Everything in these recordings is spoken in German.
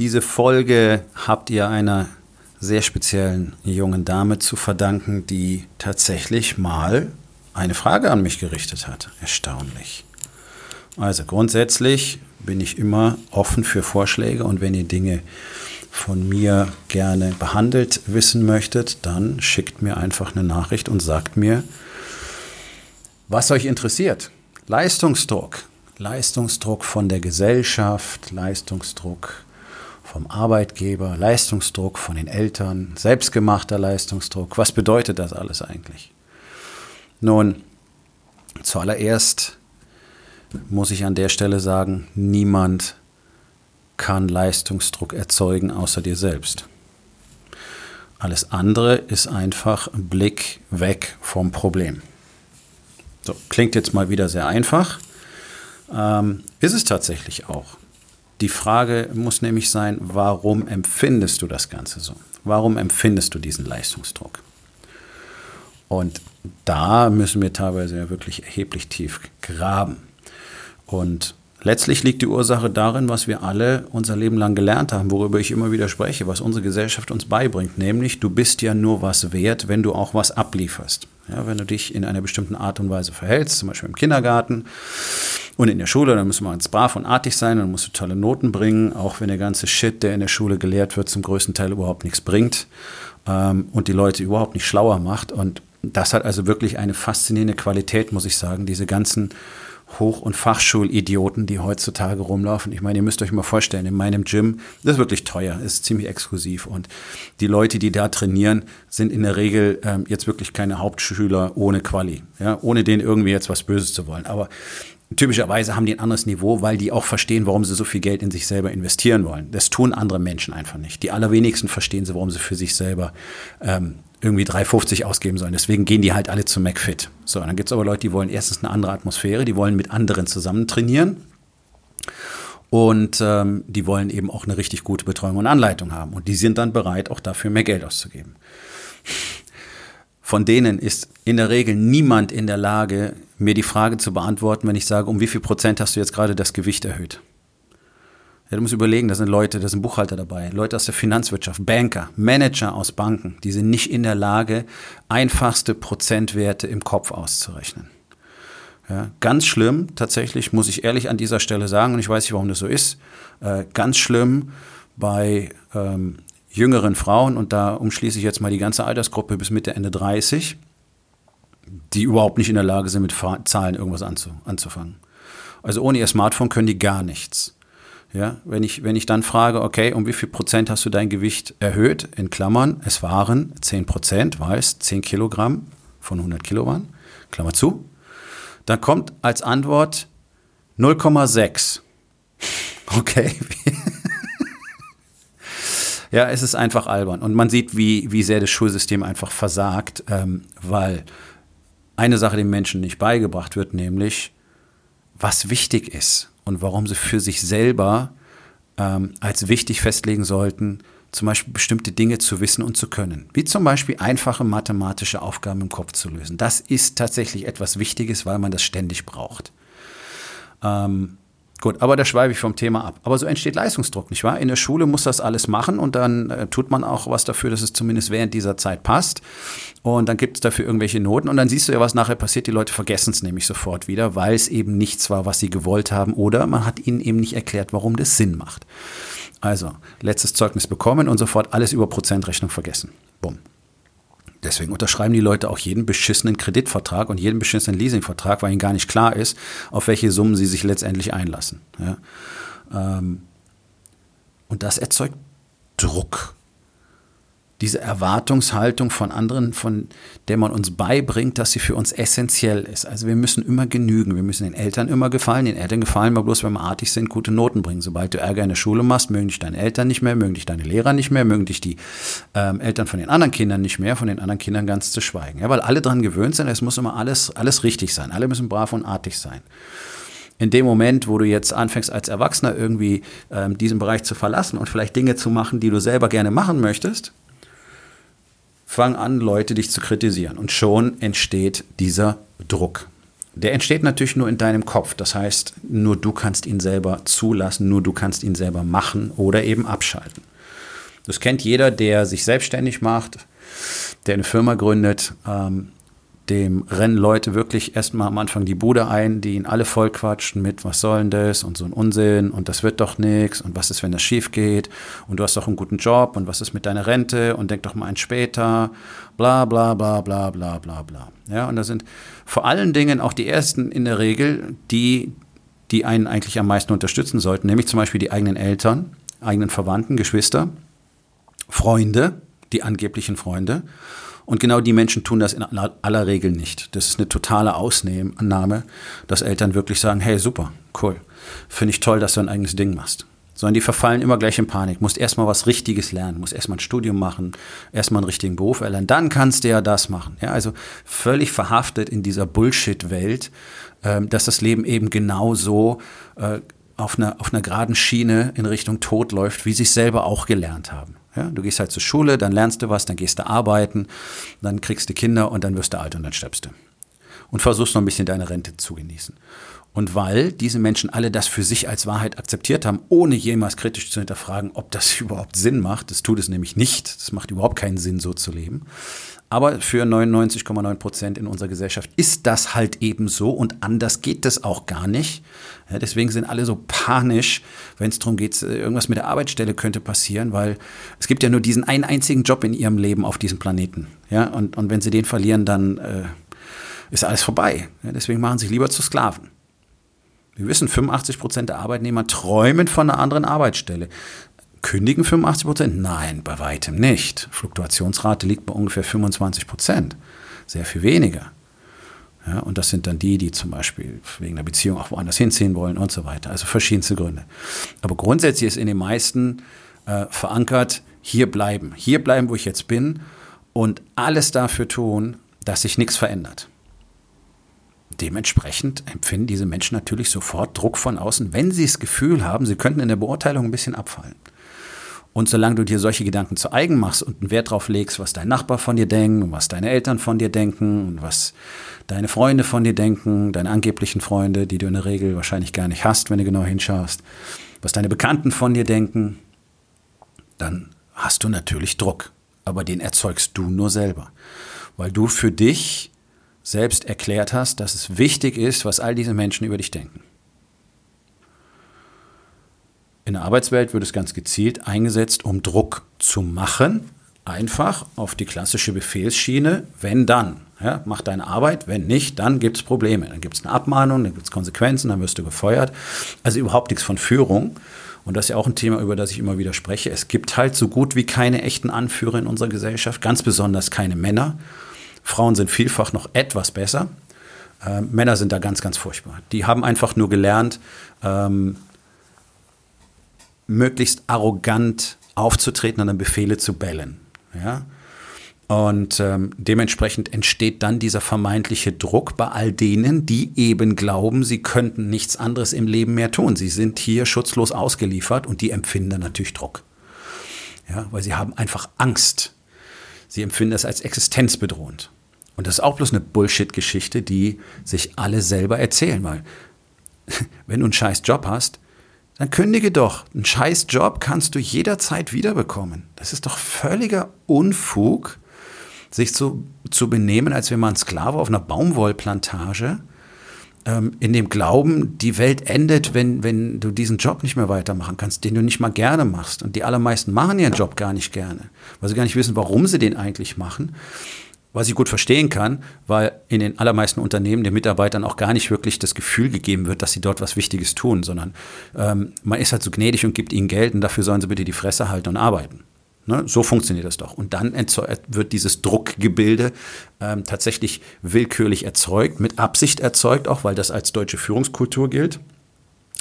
Diese Folge habt ihr einer sehr speziellen jungen Dame zu verdanken, die tatsächlich mal eine Frage an mich gerichtet hat. Erstaunlich. Also grundsätzlich bin ich immer offen für Vorschläge und wenn ihr Dinge von mir gerne behandelt wissen möchtet, dann schickt mir einfach eine Nachricht und sagt mir, was euch interessiert. Leistungsdruck. Leistungsdruck von der Gesellschaft, Leistungsdruck vom Arbeitgeber, Leistungsdruck von den Eltern, selbstgemachter Leistungsdruck. Was bedeutet das alles eigentlich? Nun, zuallererst muss ich an der Stelle sagen, niemand kann Leistungsdruck erzeugen außer dir selbst. Alles andere ist einfach Blick weg vom Problem. So, klingt jetzt mal wieder sehr einfach. Ähm, ist es tatsächlich auch. Die Frage muss nämlich sein, warum empfindest du das Ganze so? Warum empfindest du diesen Leistungsdruck? Und da müssen wir teilweise ja wirklich erheblich tief graben. Und letztlich liegt die Ursache darin, was wir alle unser Leben lang gelernt haben, worüber ich immer wieder spreche, was unsere Gesellschaft uns beibringt, nämlich du bist ja nur was wert, wenn du auch was ablieferst. Ja, wenn du dich in einer bestimmten Art und Weise verhältst, zum Beispiel im Kindergarten, und in der Schule, dann muss man ganz brav und artig sein, dann musst du tolle Noten bringen, auch wenn der ganze Shit, der in der Schule gelehrt wird, zum größten Teil überhaupt nichts bringt ähm, und die Leute überhaupt nicht schlauer macht. Und das hat also wirklich eine faszinierende Qualität, muss ich sagen, diese ganzen Hoch- und Fachschulidioten, die heutzutage rumlaufen. Ich meine, ihr müsst euch mal vorstellen, in meinem Gym, das ist wirklich teuer, ist ziemlich exklusiv. Und die Leute, die da trainieren, sind in der Regel ähm, jetzt wirklich keine Hauptschüler ohne Quali, ja, ohne denen irgendwie jetzt was Böses zu wollen. Aber Typischerweise haben die ein anderes Niveau, weil die auch verstehen, warum sie so viel Geld in sich selber investieren wollen. Das tun andere Menschen einfach nicht. Die allerwenigsten verstehen sie, warum sie für sich selber ähm, irgendwie 3,50 ausgeben sollen. Deswegen gehen die halt alle zu McFit. So, dann gibt es aber Leute, die wollen erstens eine andere Atmosphäre, die wollen mit anderen zusammen trainieren. Und ähm, die wollen eben auch eine richtig gute Betreuung und Anleitung haben. Und die sind dann bereit, auch dafür mehr Geld auszugeben. Von denen ist in der Regel niemand in der Lage, mir die Frage zu beantworten, wenn ich sage, um wie viel Prozent hast du jetzt gerade das Gewicht erhöht? Ja, du musst überlegen, da sind Leute, da sind Buchhalter dabei, Leute aus der Finanzwirtschaft, Banker, Manager aus Banken, die sind nicht in der Lage, einfachste Prozentwerte im Kopf auszurechnen. Ja, ganz schlimm, tatsächlich, muss ich ehrlich an dieser Stelle sagen, und ich weiß nicht, warum das so ist, äh, ganz schlimm bei ähm, jüngeren Frauen, und da umschließe ich jetzt mal die ganze Altersgruppe bis Mitte, Ende 30, die überhaupt nicht in der Lage sind, mit Zahlen irgendwas anzu, anzufangen. Also ohne ihr Smartphone können die gar nichts. Ja, wenn ich, wenn ich dann frage, okay, um wie viel Prozent hast du dein Gewicht erhöht? In Klammern, es waren 10 Prozent, weiß, 10 Kilogramm von 100 Kilo waren, Klammer zu. Dann kommt als Antwort 0,6. Okay. ja, es ist einfach albern. Und man sieht, wie, wie sehr das Schulsystem einfach versagt, ähm, weil eine Sache den Menschen nicht beigebracht wird, nämlich was wichtig ist und warum sie für sich selber ähm, als wichtig festlegen sollten, zum Beispiel bestimmte Dinge zu wissen und zu können. Wie zum Beispiel einfache mathematische Aufgaben im Kopf zu lösen. Das ist tatsächlich etwas Wichtiges, weil man das ständig braucht. Ähm, Gut, aber da schweife ich vom Thema ab. Aber so entsteht Leistungsdruck, nicht wahr? In der Schule muss das alles machen und dann äh, tut man auch was dafür, dass es zumindest während dieser Zeit passt. Und dann gibt es dafür irgendwelche Noten und dann siehst du ja, was nachher passiert. Die Leute vergessen es nämlich sofort wieder, weil es eben nichts war, was sie gewollt haben oder man hat ihnen eben nicht erklärt, warum das Sinn macht. Also, letztes Zeugnis bekommen und sofort alles über Prozentrechnung vergessen. Bumm. Deswegen unterschreiben die Leute auch jeden beschissenen Kreditvertrag und jeden beschissenen Leasingvertrag, weil ihnen gar nicht klar ist, auf welche Summen sie sich letztendlich einlassen. Ja? Ähm, und das erzeugt Druck. Diese Erwartungshaltung von anderen, von der man uns beibringt, dass sie für uns essentiell ist. Also wir müssen immer genügen, wir müssen den Eltern immer gefallen. Den Eltern gefallen wir bloß, wenn wir artig sind, gute Noten bringen. Sobald du Ärger in der Schule machst, mögen dich deine Eltern nicht mehr, mögen dich deine Lehrer nicht mehr, mögen dich die ähm, Eltern von den anderen Kindern nicht mehr, von den anderen Kindern ganz zu schweigen. Ja, weil alle daran gewöhnt sind, es muss immer alles, alles richtig sein. Alle müssen brav und artig sein in dem Moment, wo du jetzt anfängst als Erwachsener irgendwie ähm, diesen Bereich zu verlassen und vielleicht Dinge zu machen, die du selber gerne machen möchtest, fang an, Leute dich zu kritisieren. Und schon entsteht dieser Druck. Der entsteht natürlich nur in deinem Kopf. Das heißt, nur du kannst ihn selber zulassen, nur du kannst ihn selber machen oder eben abschalten. Das kennt jeder, der sich selbstständig macht, der eine Firma gründet. Ähm, dem rennen Leute wirklich erstmal am Anfang die Bude ein, die ihn alle vollquatschen mit, was soll denn das? Und so ein Unsinn und das wird doch nichts und was ist, wenn das schief geht? Und du hast doch einen guten Job und was ist mit deiner Rente? Und denk doch mal ein später, bla bla bla bla bla bla bla. Ja, und da sind vor allen Dingen auch die Ersten in der Regel, die, die einen eigentlich am meisten unterstützen sollten, nämlich zum Beispiel die eigenen Eltern, eigenen Verwandten, Geschwister, Freunde, die angeblichen Freunde und genau die Menschen tun das in aller Regel nicht. Das ist eine totale Ausnahme, dass Eltern wirklich sagen, hey, super, cool, finde ich toll, dass du ein eigenes Ding machst. Sondern die verfallen immer gleich in Panik. Musst erstmal was Richtiges lernen, musst erstmal ein Studium machen, erstmal einen richtigen Beruf erlernen, dann kannst du ja das machen. Ja, also völlig verhaftet in dieser Bullshit-Welt, äh, dass das Leben eben genau so äh, auf einer, auf einer geraden Schiene in Richtung Tod läuft, wie sie es selber auch gelernt haben. Ja, du gehst halt zur Schule, dann lernst du was, dann gehst du arbeiten, dann kriegst du Kinder und dann wirst du alt und dann stirbst du. Und versuchst noch ein bisschen deine Rente zu genießen. Und weil diese Menschen alle das für sich als Wahrheit akzeptiert haben, ohne jemals kritisch zu hinterfragen, ob das überhaupt Sinn macht, das tut es nämlich nicht, das macht überhaupt keinen Sinn, so zu leben. Aber für 99,9 Prozent in unserer Gesellschaft ist das halt eben so und anders geht es auch gar nicht. Ja, deswegen sind alle so panisch, wenn es darum geht, äh, irgendwas mit der Arbeitsstelle könnte passieren, weil es gibt ja nur diesen einen einzigen Job in ihrem Leben auf diesem Planeten. Ja, und, und wenn sie den verlieren, dann äh, ist alles vorbei. Ja, deswegen machen sie sich lieber zu Sklaven. Wir wissen, 85 Prozent der Arbeitnehmer träumen von einer anderen Arbeitsstelle. Kündigen 85 Prozent? Nein, bei weitem nicht. Fluktuationsrate liegt bei ungefähr 25 Prozent. Sehr viel weniger. Ja, und das sind dann die, die zum Beispiel wegen der Beziehung auch woanders hinziehen wollen und so weiter. Also verschiedenste Gründe. Aber grundsätzlich ist in den meisten äh, verankert, hier bleiben. Hier bleiben, wo ich jetzt bin und alles dafür tun, dass sich nichts verändert dementsprechend empfinden diese Menschen natürlich sofort Druck von außen, wenn sie das Gefühl haben, sie könnten in der Beurteilung ein bisschen abfallen. Und solange du dir solche Gedanken zu eigen machst und einen Wert drauf legst, was dein Nachbar von dir denkt und was deine Eltern von dir denken und was deine Freunde von dir denken, deine angeblichen Freunde, die du in der Regel wahrscheinlich gar nicht hast, wenn du genau hinschaust, was deine Bekannten von dir denken, dann hast du natürlich Druck. Aber den erzeugst du nur selber. Weil du für dich selbst erklärt hast, dass es wichtig ist, was all diese Menschen über dich denken. In der Arbeitswelt wird es ganz gezielt eingesetzt, um Druck zu machen. Einfach auf die klassische Befehlsschiene, wenn dann. Ja, mach deine Arbeit, wenn nicht, dann gibt es Probleme. Dann gibt es eine Abmahnung, dann gibt es Konsequenzen, dann wirst du gefeuert. Also überhaupt nichts von Führung. Und das ist ja auch ein Thema, über das ich immer wieder spreche. Es gibt halt so gut wie keine echten Anführer in unserer Gesellschaft, ganz besonders keine Männer. Frauen sind vielfach noch etwas besser. Äh, Männer sind da ganz, ganz furchtbar. Die haben einfach nur gelernt, ähm, möglichst arrogant aufzutreten und dann Befehle zu bellen. Ja? Und ähm, dementsprechend entsteht dann dieser vermeintliche Druck bei all denen, die eben glauben, sie könnten nichts anderes im Leben mehr tun. Sie sind hier schutzlos ausgeliefert und die empfinden dann natürlich Druck. Ja, weil sie haben einfach Angst. Sie empfinden es als existenzbedrohend. Und das ist auch bloß eine Bullshit-Geschichte, die sich alle selber erzählen, weil wenn du einen scheiß Job hast, dann kündige doch. Einen scheiß Job kannst du jederzeit wiederbekommen. Das ist doch völliger Unfug, sich zu, zu benehmen, als wäre man Sklave auf einer Baumwollplantage, ähm, in dem Glauben, die Welt endet, wenn, wenn du diesen Job nicht mehr weitermachen kannst, den du nicht mal gerne machst. Und die allermeisten machen ihren Job gar nicht gerne, weil sie gar nicht wissen, warum sie den eigentlich machen was ich gut verstehen kann, weil in den allermeisten Unternehmen den Mitarbeitern auch gar nicht wirklich das Gefühl gegeben wird, dass sie dort was Wichtiges tun, sondern ähm, man ist halt so gnädig und gibt ihnen Geld und dafür sollen sie bitte die Fresse halten und arbeiten. Ne? So funktioniert das doch. Und dann wird dieses Druckgebilde ähm, tatsächlich willkürlich erzeugt, mit Absicht erzeugt, auch weil das als deutsche Führungskultur gilt.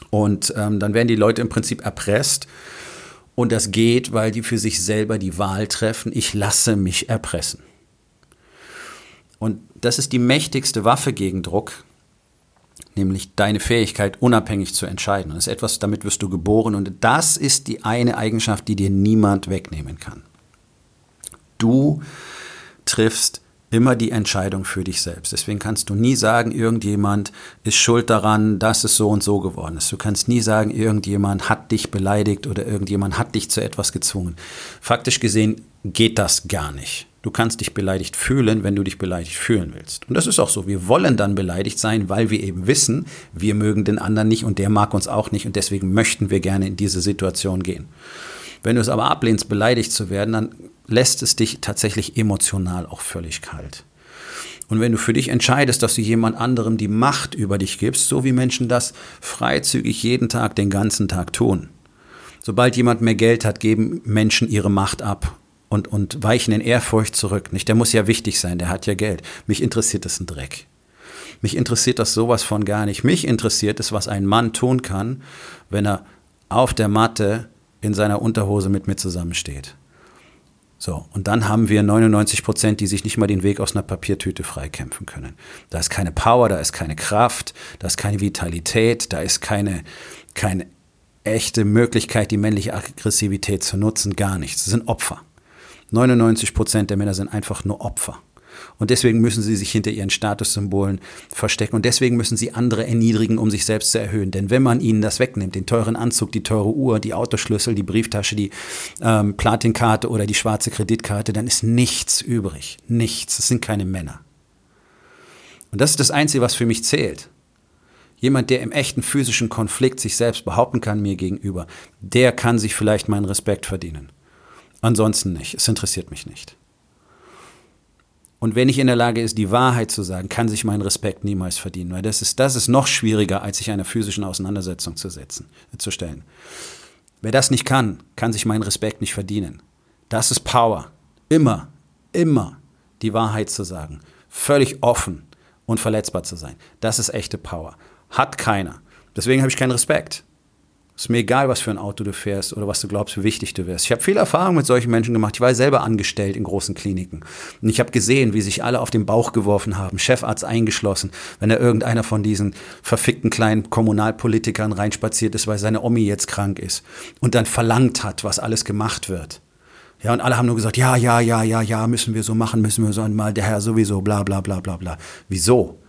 Und ähm, dann werden die Leute im Prinzip erpresst. Und das geht, weil die für sich selber die Wahl treffen, ich lasse mich erpressen. Und das ist die mächtigste Waffe gegen Druck, nämlich deine Fähigkeit, unabhängig zu entscheiden. Das ist etwas, damit wirst du geboren und das ist die eine Eigenschaft, die dir niemand wegnehmen kann. Du triffst immer die Entscheidung für dich selbst. Deswegen kannst du nie sagen, irgendjemand ist schuld daran, dass es so und so geworden ist. Du kannst nie sagen, irgendjemand hat dich beleidigt oder irgendjemand hat dich zu etwas gezwungen. Faktisch gesehen geht das gar nicht. Du kannst dich beleidigt fühlen, wenn du dich beleidigt fühlen willst. Und das ist auch so. Wir wollen dann beleidigt sein, weil wir eben wissen, wir mögen den anderen nicht und der mag uns auch nicht und deswegen möchten wir gerne in diese Situation gehen. Wenn du es aber ablehnst, beleidigt zu werden, dann lässt es dich tatsächlich emotional auch völlig kalt. Und wenn du für dich entscheidest, dass du jemand anderem die Macht über dich gibst, so wie Menschen das freizügig jeden Tag, den ganzen Tag tun. Sobald jemand mehr Geld hat, geben Menschen ihre Macht ab und, und weichen in Ehrfurcht zurück. Nicht, der muss ja wichtig sein, der hat ja Geld. Mich interessiert das ein Dreck. Mich interessiert das sowas von gar nicht. Mich interessiert es, was ein Mann tun kann, wenn er auf der Matte in seiner Unterhose mit mir zusammensteht. So, und dann haben wir 99 Prozent, die sich nicht mal den Weg aus einer Papiertüte freikämpfen können. Da ist keine Power, da ist keine Kraft, da ist keine Vitalität, da ist keine, keine echte Möglichkeit, die männliche Aggressivität zu nutzen, gar nichts. Das sind Opfer. 99 Prozent der Männer sind einfach nur Opfer. Und deswegen müssen sie sich hinter ihren Statussymbolen verstecken. Und deswegen müssen sie andere erniedrigen, um sich selbst zu erhöhen. Denn wenn man ihnen das wegnimmt, den teuren Anzug, die teure Uhr, die Autoschlüssel, die Brieftasche, die ähm, Platinkarte oder die schwarze Kreditkarte, dann ist nichts übrig. Nichts. Es sind keine Männer. Und das ist das Einzige, was für mich zählt. Jemand, der im echten physischen Konflikt sich selbst behaupten kann mir gegenüber, der kann sich vielleicht meinen Respekt verdienen. Ansonsten nicht. Es interessiert mich nicht. Und wenn ich in der Lage ist, die Wahrheit zu sagen, kann sich mein Respekt niemals verdienen, weil das ist, das ist noch schwieriger, als sich einer physischen Auseinandersetzung zu setzen, zu stellen. Wer das nicht kann, kann sich mein Respekt nicht verdienen. Das ist Power. Immer, immer die Wahrheit zu sagen. Völlig offen und verletzbar zu sein. Das ist echte Power. Hat keiner. Deswegen habe ich keinen Respekt. Ist mir egal, was für ein Auto du fährst oder was du glaubst, wie wichtig du wirst. Ich habe viel Erfahrung mit solchen Menschen gemacht. Ich war selber angestellt in großen Kliniken. Und ich habe gesehen, wie sich alle auf den Bauch geworfen haben, Chefarzt eingeschlossen, wenn da irgendeiner von diesen verfickten kleinen Kommunalpolitikern reinspaziert ist, weil seine Omi jetzt krank ist und dann verlangt hat, was alles gemacht wird. Ja, und alle haben nur gesagt, ja, ja, ja, ja, ja, müssen wir so machen, müssen wir so einmal, der Herr sowieso, bla, bla, bla, bla, bla. Wieso?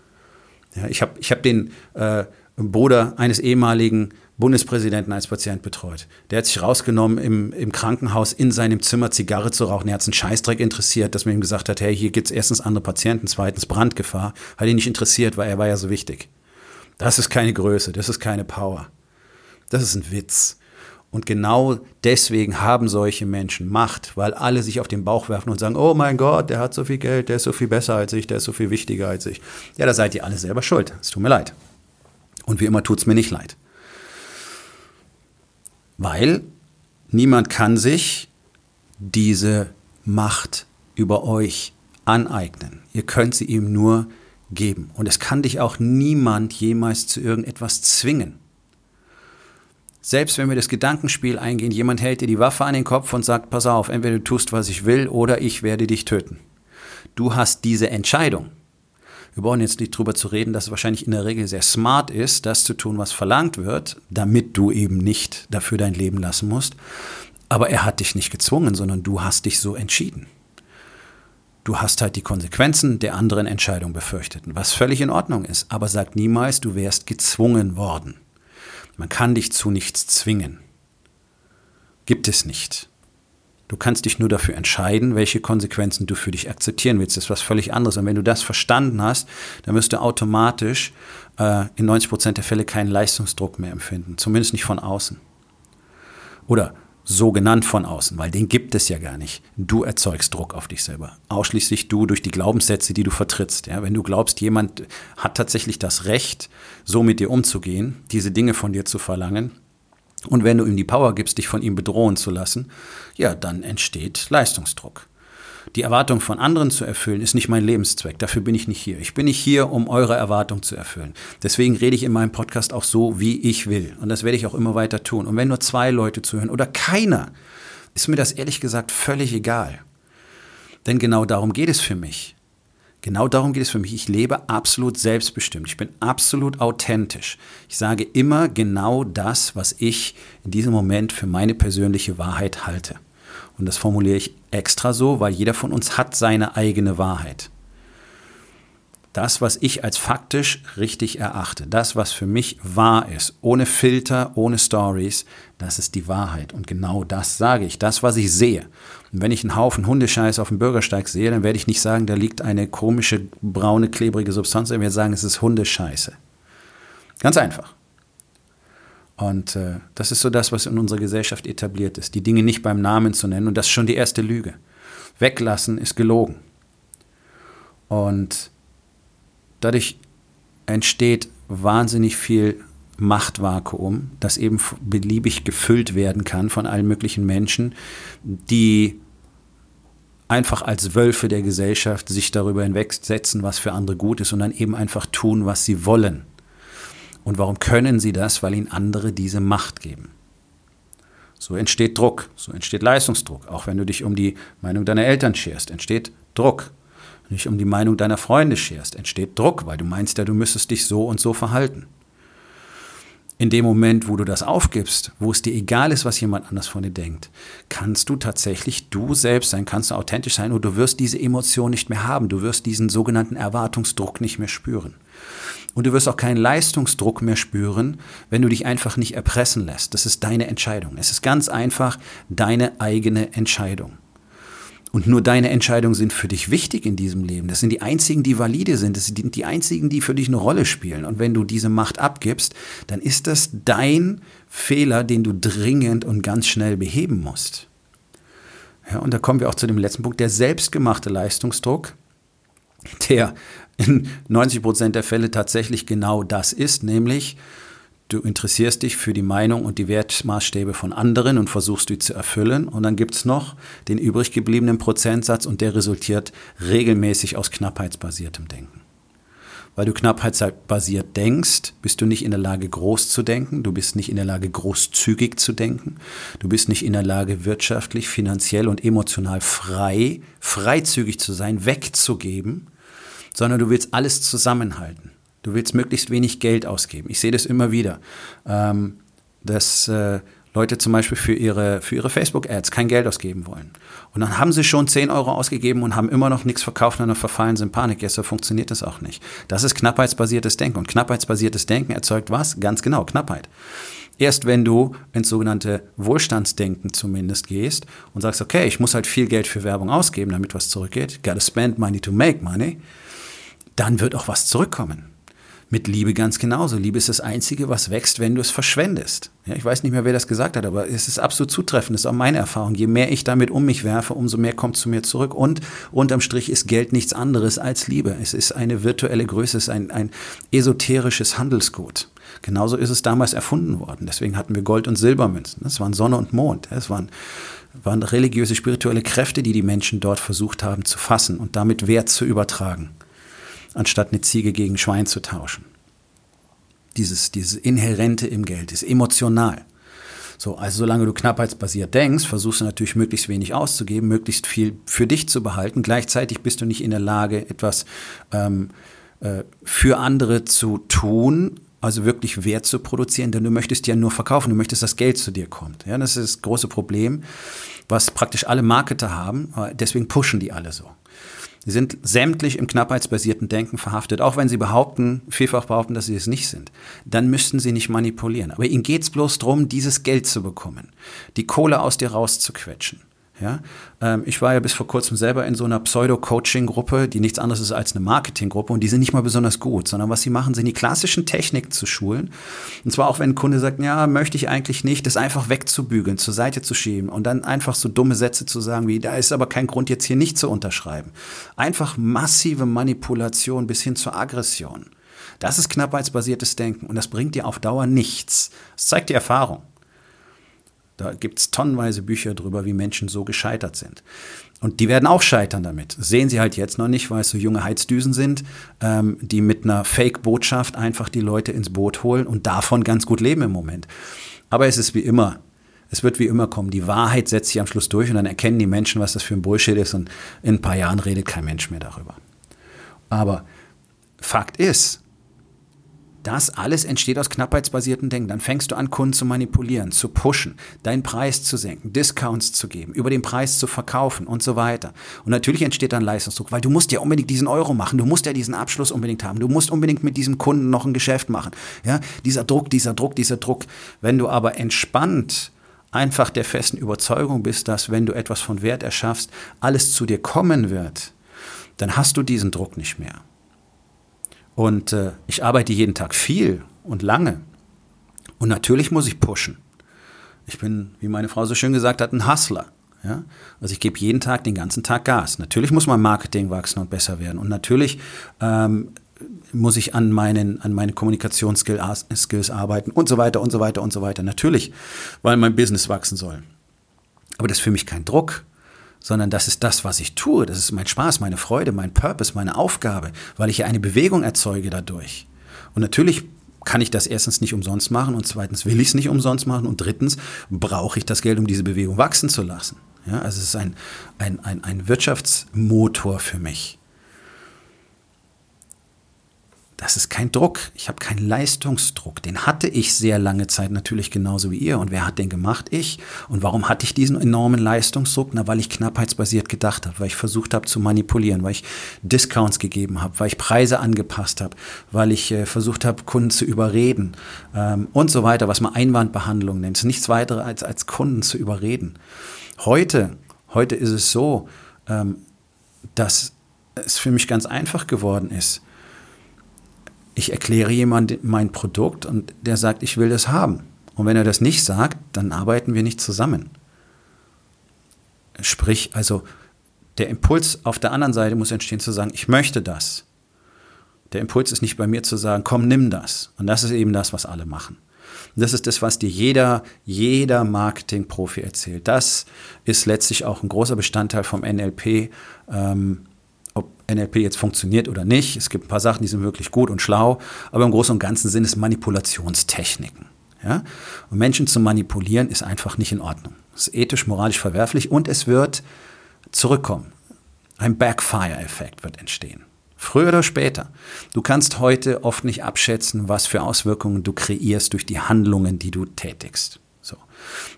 Ja, ich habe ich hab den äh, Bruder eines ehemaligen Bundespräsidenten als Patient betreut. Der hat sich rausgenommen, im, im Krankenhaus in seinem Zimmer Zigarre zu rauchen. Er hat einen Scheißdreck interessiert, dass man ihm gesagt hat, hey, hier gibt es erstens andere Patienten, zweitens Brandgefahr. Hat ihn nicht interessiert, weil er war ja so wichtig. Das ist keine Größe, das ist keine Power. Das ist ein Witz. Und genau deswegen haben solche Menschen Macht, weil alle sich auf den Bauch werfen und sagen, oh mein Gott, der hat so viel Geld, der ist so viel besser als ich, der ist so viel wichtiger als ich. Ja, da seid ihr alle selber schuld. Es tut mir leid. Und wie immer tut es mir nicht leid. Weil niemand kann sich diese Macht über euch aneignen. Ihr könnt sie ihm nur geben. Und es kann dich auch niemand jemals zu irgendetwas zwingen. Selbst wenn wir das Gedankenspiel eingehen, jemand hält dir die Waffe an den Kopf und sagt, pass auf, entweder du tust, was ich will, oder ich werde dich töten. Du hast diese Entscheidung. Wir brauchen jetzt nicht drüber zu reden, dass es wahrscheinlich in der Regel sehr smart ist, das zu tun, was verlangt wird, damit du eben nicht dafür dein Leben lassen musst. Aber er hat dich nicht gezwungen, sondern du hast dich so entschieden. Du hast halt die Konsequenzen der anderen Entscheidung befürchtet, was völlig in Ordnung ist. Aber sag niemals, du wärst gezwungen worden. Man kann dich zu nichts zwingen. Gibt es nicht. Du kannst dich nur dafür entscheiden, welche Konsequenzen du für dich akzeptieren willst. Das ist was völlig anderes. Und wenn du das verstanden hast, dann wirst du automatisch äh, in 90 Prozent der Fälle keinen Leistungsdruck mehr empfinden. Zumindest nicht von außen. Oder so genannt von außen, weil den gibt es ja gar nicht. Du erzeugst Druck auf dich selber. Ausschließlich du durch die Glaubenssätze, die du vertrittst. Ja, wenn du glaubst, jemand hat tatsächlich das Recht, so mit dir umzugehen, diese Dinge von dir zu verlangen, Und wenn du ihm die Power gibst, dich von ihm bedrohen zu lassen, ja, dann entsteht Leistungsdruck. Die Erwartung von anderen zu erfüllen, ist nicht mein Lebenszweck. Dafür bin ich nicht hier. Ich bin nicht hier, um eure Erwartung zu erfüllen. Deswegen rede ich in meinem Podcast auch so, wie ich will. Und das werde ich auch immer weiter tun. Und wenn nur zwei Leute zuhören oder keiner, ist mir das ehrlich gesagt völlig egal. Denn genau darum geht es für mich. Genau darum geht es für mich. Ich lebe absolut selbstbestimmt. Ich bin absolut authentisch. Ich sage immer genau das, was ich in diesem Moment für meine persönliche Wahrheit halte. Und das formuliere ich extra so, weil jeder von uns hat seine eigene Wahrheit. Das, was ich als faktisch richtig erachte, das, was für mich wahr ist, ohne Filter, ohne Stories, das ist die Wahrheit. Und genau das sage ich, das, was ich sehe. Und wenn ich einen Haufen Hundescheiß auf dem Bürgersteig sehe, dann werde ich nicht sagen, da liegt eine komische, braune, klebrige Substanz, ich werde sagen, es ist Hundescheiße. Ganz einfach. Und äh, das ist so das, was in unserer Gesellschaft etabliert ist, die Dinge nicht beim Namen zu nennen. Und das ist schon die erste Lüge. Weglassen ist gelogen. Und dadurch entsteht wahnsinnig viel Machtvakuum, das eben beliebig gefüllt werden kann von allen möglichen Menschen, die einfach als Wölfe der Gesellschaft sich darüber hinwegsetzen, was für andere gut ist und dann eben einfach tun, was sie wollen. Und warum können sie das? Weil ihnen andere diese Macht geben. So entsteht Druck, so entsteht Leistungsdruck. Auch wenn du dich um die Meinung deiner Eltern scherst, entsteht Druck nicht um die Meinung deiner Freunde scherst, entsteht Druck, weil du meinst ja, du müsstest dich so und so verhalten. In dem Moment, wo du das aufgibst, wo es dir egal ist, was jemand anders von dir denkt, kannst du tatsächlich du selbst sein, kannst du authentisch sein und du wirst diese Emotion nicht mehr haben. Du wirst diesen sogenannten Erwartungsdruck nicht mehr spüren. Und du wirst auch keinen Leistungsdruck mehr spüren, wenn du dich einfach nicht erpressen lässt. Das ist deine Entscheidung. Es ist ganz einfach deine eigene Entscheidung. Und nur deine Entscheidungen sind für dich wichtig in diesem Leben. Das sind die einzigen, die valide sind. Das sind die einzigen, die für dich eine Rolle spielen. Und wenn du diese Macht abgibst, dann ist das dein Fehler, den du dringend und ganz schnell beheben musst. Ja, und da kommen wir auch zu dem letzten Punkt, der selbstgemachte Leistungsdruck, der in 90 Prozent der Fälle tatsächlich genau das ist, nämlich du interessierst dich für die Meinung und die Wertmaßstäbe von anderen und versuchst die zu erfüllen. Und dann gibt es noch den übrig gebliebenen Prozentsatz und der resultiert regelmäßig aus knappheitsbasiertem Denken. Weil du knappheitsbasiert denkst, bist du nicht in der Lage, groß zu denken, du bist nicht in der Lage, großzügig zu denken, du bist nicht in der Lage, wirtschaftlich, finanziell und emotional frei, freizügig zu sein, wegzugeben, sondern du willst alles zusammenhalten. Du willst möglichst wenig Geld ausgeben. Ich sehe das immer wieder, ähm, dass äh, Leute zum Beispiel für ihre, für ihre Facebook-Ads kein Geld ausgeben wollen. Und dann haben sie schon 10 Euro ausgegeben und haben immer noch nichts verkauft und dann verfallen sie in Panik. Jetzt funktioniert das auch nicht. Das ist knappheitsbasiertes Denken. Und knappheitsbasiertes Denken erzeugt was? Ganz genau, Knappheit. Erst wenn du ins sogenannte Wohlstandsdenken zumindest gehst und sagst, okay, ich muss halt viel Geld für Werbung ausgeben, damit was zurückgeht, gotta spend money to make money, dann wird auch was zurückkommen. Mit Liebe ganz genauso. Liebe ist das Einzige, was wächst, wenn du es verschwendest. Ja, ich weiß nicht mehr, wer das gesagt hat, aber es ist absolut zutreffend. Das ist auch meine Erfahrung. Je mehr ich damit um mich werfe, umso mehr kommt zu mir zurück. Und unterm Strich ist Geld nichts anderes als Liebe. Es ist eine virtuelle Größe, es ist ein, ein esoterisches Handelsgut. Genauso ist es damals erfunden worden. Deswegen hatten wir Gold- und Silbermünzen. Das waren Sonne und Mond. Es waren, waren religiöse, spirituelle Kräfte, die die Menschen dort versucht haben zu fassen und damit Wert zu übertragen anstatt eine Ziege gegen Schwein zu tauschen. Dieses, dieses Inhärente im Geld ist emotional. So, also solange du knappheitsbasiert denkst, versuchst du natürlich möglichst wenig auszugeben, möglichst viel für dich zu behalten. Gleichzeitig bist du nicht in der Lage, etwas ähm, äh, für andere zu tun, also wirklich Wert zu produzieren, denn du möchtest ja nur verkaufen, du möchtest, dass Geld zu dir kommt. Ja, das ist das große Problem, was praktisch alle Marketer haben. Deswegen pushen die alle so. Sie sind sämtlich im knappheitsbasierten Denken verhaftet, auch wenn sie behaupten, vielfach behaupten, dass sie es nicht sind. Dann müssten sie nicht manipulieren. Aber ihnen geht es bloß darum, dieses Geld zu bekommen, die Kohle aus dir rauszuquetschen. Ja? Ähm, ich war ja bis vor kurzem selber in so einer Pseudo-Coaching-Gruppe, die nichts anderes ist als eine Marketing-Gruppe und die sind nicht mal besonders gut, sondern was sie machen, sind die klassischen Techniken zu schulen. Und zwar auch, wenn ein Kunde sagt, ja, möchte ich eigentlich nicht, das einfach wegzubügeln, zur Seite zu schieben und dann einfach so dumme Sätze zu sagen wie, da ist aber kein Grund, jetzt hier nicht zu unterschreiben. Einfach massive Manipulation bis hin zur Aggression. Das ist knappheitsbasiertes Denken und das bringt dir auf Dauer nichts. Das zeigt die Erfahrung. Da gibt es tonnenweise Bücher drüber, wie Menschen so gescheitert sind. Und die werden auch scheitern damit. Sehen sie halt jetzt noch nicht, weil es so junge Heizdüsen sind, ähm, die mit einer Fake-Botschaft einfach die Leute ins Boot holen und davon ganz gut leben im Moment. Aber es ist wie immer. Es wird wie immer kommen. Die Wahrheit setzt sich am Schluss durch und dann erkennen die Menschen, was das für ein Bullshit ist und in ein paar Jahren redet kein Mensch mehr darüber. Aber Fakt ist, das alles entsteht aus knappheitsbasierten Denken. Dann fängst du an, Kunden zu manipulieren, zu pushen, deinen Preis zu senken, Discounts zu geben, über den Preis zu verkaufen und so weiter. Und natürlich entsteht dann Leistungsdruck, weil du musst ja unbedingt diesen Euro machen, du musst ja diesen Abschluss unbedingt haben, du musst unbedingt mit diesem Kunden noch ein Geschäft machen. Ja, dieser Druck, dieser Druck, dieser Druck. Wenn du aber entspannt einfach der festen Überzeugung bist, dass wenn du etwas von Wert erschaffst, alles zu dir kommen wird, dann hast du diesen Druck nicht mehr. Und äh, ich arbeite jeden Tag viel und lange. Und natürlich muss ich pushen. Ich bin, wie meine Frau so schön gesagt hat, ein Hustler. Ja? Also ich gebe jeden Tag, den ganzen Tag Gas. Natürlich muss mein Marketing wachsen und besser werden. Und natürlich ähm, muss ich an meinen, an meinen Kommunikationsskills arbeiten und so weiter und so weiter und so weiter. Natürlich, weil mein Business wachsen soll. Aber das ist für mich kein Druck sondern das ist das, was ich tue. Das ist mein Spaß, meine Freude, mein Purpose, meine Aufgabe, weil ich ja eine Bewegung erzeuge dadurch. Und natürlich kann ich das erstens nicht umsonst machen und zweitens will ich es nicht umsonst machen und drittens brauche ich das Geld, um diese Bewegung wachsen zu lassen. Ja, also es ist ein, ein, ein, ein Wirtschaftsmotor für mich das ist kein Druck. Ich habe keinen Leistungsdruck. Den hatte ich sehr lange Zeit natürlich genauso wie ihr. Und wer hat den gemacht? Ich. Und warum hatte ich diesen enormen Leistungsdruck? Na, weil ich knappheitsbasiert gedacht habe, weil ich versucht habe zu manipulieren, weil ich Discounts gegeben habe, weil ich Preise angepasst habe, weil ich äh, versucht habe, Kunden zu überreden ähm, und so weiter, was man Einwandbehandlung nennt. Nichts weiteres als, als Kunden zu überreden. Heute, heute ist es so, ähm, dass es für mich ganz einfach geworden ist ich erkläre jemandem mein Produkt und der sagt, ich will das haben. Und wenn er das nicht sagt, dann arbeiten wir nicht zusammen. Sprich, also der Impuls auf der anderen Seite muss entstehen zu sagen, ich möchte das. Der Impuls ist nicht bei mir zu sagen, komm, nimm das. Und das ist eben das, was alle machen. Das ist das, was dir jeder, jeder Marketing-Profi erzählt. Das ist letztlich auch ein großer Bestandteil vom NLP. Ähm, ob NLP jetzt funktioniert oder nicht. Es gibt ein paar Sachen, die sind wirklich gut und schlau, aber im Großen und Ganzen sind es Manipulationstechniken. Ja? Und Menschen zu manipulieren ist einfach nicht in Ordnung. Es ist ethisch, moralisch verwerflich und es wird zurückkommen. Ein Backfire-Effekt wird entstehen. Früher oder später. Du kannst heute oft nicht abschätzen, was für Auswirkungen du kreierst durch die Handlungen, die du tätigst. So.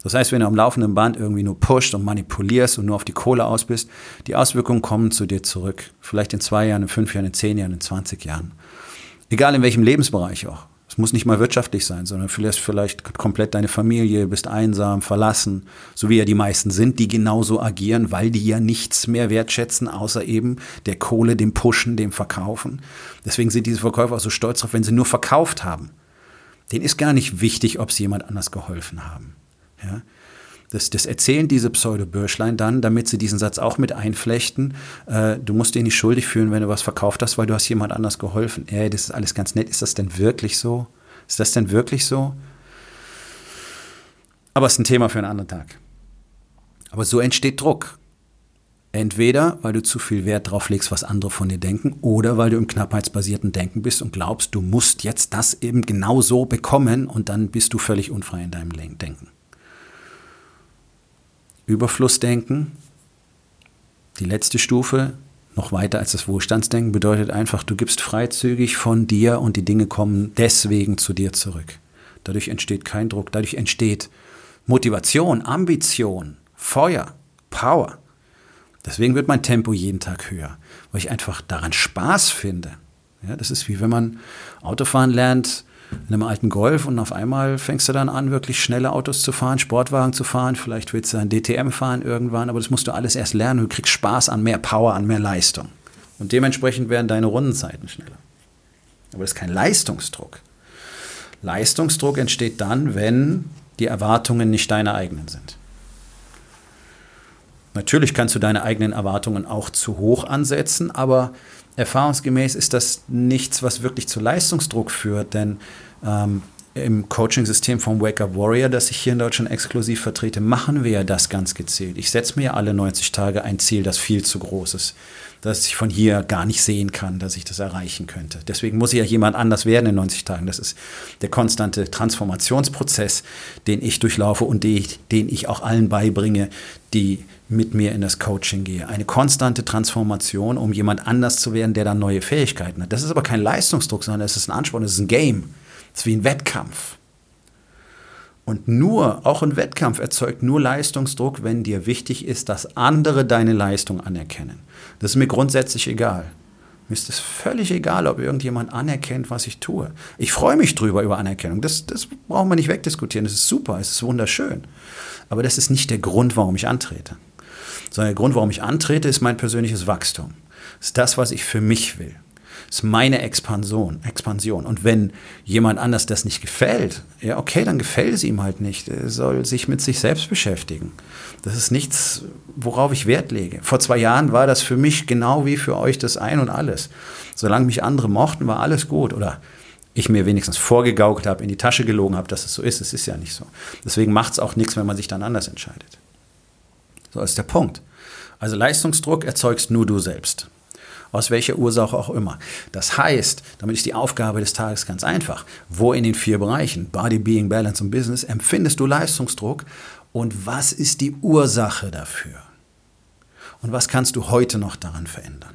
Das heißt, wenn du am laufenden Band irgendwie nur pusht und manipulierst und nur auf die Kohle aus bist, die Auswirkungen kommen zu dir zurück. Vielleicht in zwei Jahren, in fünf Jahren, in zehn Jahren, in 20 Jahren. Egal in welchem Lebensbereich auch. Es muss nicht mal wirtschaftlich sein, sondern vielleicht, vielleicht komplett deine Familie, bist einsam, verlassen, so wie ja die meisten sind, die genauso agieren, weil die ja nichts mehr wertschätzen, außer eben der Kohle, dem Pushen, dem Verkaufen. Deswegen sind diese Verkäufer auch so stolz drauf, wenn sie nur verkauft haben denen ist gar nicht wichtig, ob sie jemand anders geholfen haben. Ja? Das, das erzählen diese Pseudo-Bürschlein dann, damit sie diesen Satz auch mit einflechten. Äh, du musst dich nicht schuldig fühlen, wenn du was verkauft hast, weil du hast jemand anders geholfen. Ey, das ist alles ganz nett. Ist das denn wirklich so? Ist das denn wirklich so? Aber es ist ein Thema für einen anderen Tag. Aber so entsteht Druck. Entweder, weil du zu viel Wert drauf legst, was andere von dir denken, oder weil du im knappheitsbasierten Denken bist und glaubst, du musst jetzt das eben genau so bekommen und dann bist du völlig unfrei in deinem Denken. Überflussdenken, die letzte Stufe, noch weiter als das Wohlstandsdenken, bedeutet einfach, du gibst freizügig von dir und die Dinge kommen deswegen zu dir zurück. Dadurch entsteht kein Druck, dadurch entsteht Motivation, Ambition, Feuer, Power. Deswegen wird mein Tempo jeden Tag höher, weil ich einfach daran Spaß finde. Ja, das ist wie wenn man Autofahren lernt in einem alten Golf und auf einmal fängst du dann an, wirklich schnelle Autos zu fahren, Sportwagen zu fahren, vielleicht willst du ein DTM fahren irgendwann, aber das musst du alles erst lernen. Du kriegst Spaß an mehr Power, an mehr Leistung. Und dementsprechend werden deine Rundenzeiten schneller. Aber das ist kein Leistungsdruck. Leistungsdruck entsteht dann, wenn die Erwartungen nicht deine eigenen sind. Natürlich kannst du deine eigenen Erwartungen auch zu hoch ansetzen, aber erfahrungsgemäß ist das nichts, was wirklich zu Leistungsdruck führt, denn ähm, im Coaching-System vom Wake Up Warrior, das ich hier in Deutschland exklusiv vertrete, machen wir ja das ganz gezielt. Ich setze mir ja alle 90 Tage ein Ziel, das viel zu groß ist, das ich von hier gar nicht sehen kann, dass ich das erreichen könnte. Deswegen muss ich ja jemand anders werden in 90 Tagen. Das ist der konstante Transformationsprozess, den ich durchlaufe und den ich auch allen beibringe, die mit mir in das Coaching gehe. Eine konstante Transformation, um jemand anders zu werden, der dann neue Fähigkeiten hat. Das ist aber kein Leistungsdruck, sondern es ist ein Ansporn, es ist ein Game. Es ist wie ein Wettkampf. Und nur, auch ein Wettkampf erzeugt nur Leistungsdruck, wenn dir wichtig ist, dass andere deine Leistung anerkennen. Das ist mir grundsätzlich egal. Mir ist es völlig egal, ob irgendjemand anerkennt, was ich tue. Ich freue mich drüber über Anerkennung. Das, das brauchen wir nicht wegdiskutieren. Das ist super, es ist wunderschön. Aber das ist nicht der Grund, warum ich antrete. Sondern der Grund, warum ich antrete, ist mein persönliches Wachstum. Ist das, was ich für mich will ist meine Expansion, Expansion. Und wenn jemand anders das nicht gefällt, ja, okay, dann gefällt es ihm halt nicht. Er soll sich mit sich selbst beschäftigen. Das ist nichts, worauf ich Wert lege. Vor zwei Jahren war das für mich genau wie für euch das Ein und Alles. Solange mich andere mochten, war alles gut. Oder ich mir wenigstens vorgegaukelt habe, in die Tasche gelogen habe, dass es so ist. Es ist ja nicht so. Deswegen macht es auch nichts, wenn man sich dann anders entscheidet. So ist der Punkt. Also Leistungsdruck erzeugst nur du selbst aus welcher Ursache auch immer. Das heißt, damit ist die Aufgabe des Tages ganz einfach. Wo in den vier Bereichen, Body, Being, Balance und Business, empfindest du Leistungsdruck und was ist die Ursache dafür? Und was kannst du heute noch daran verändern?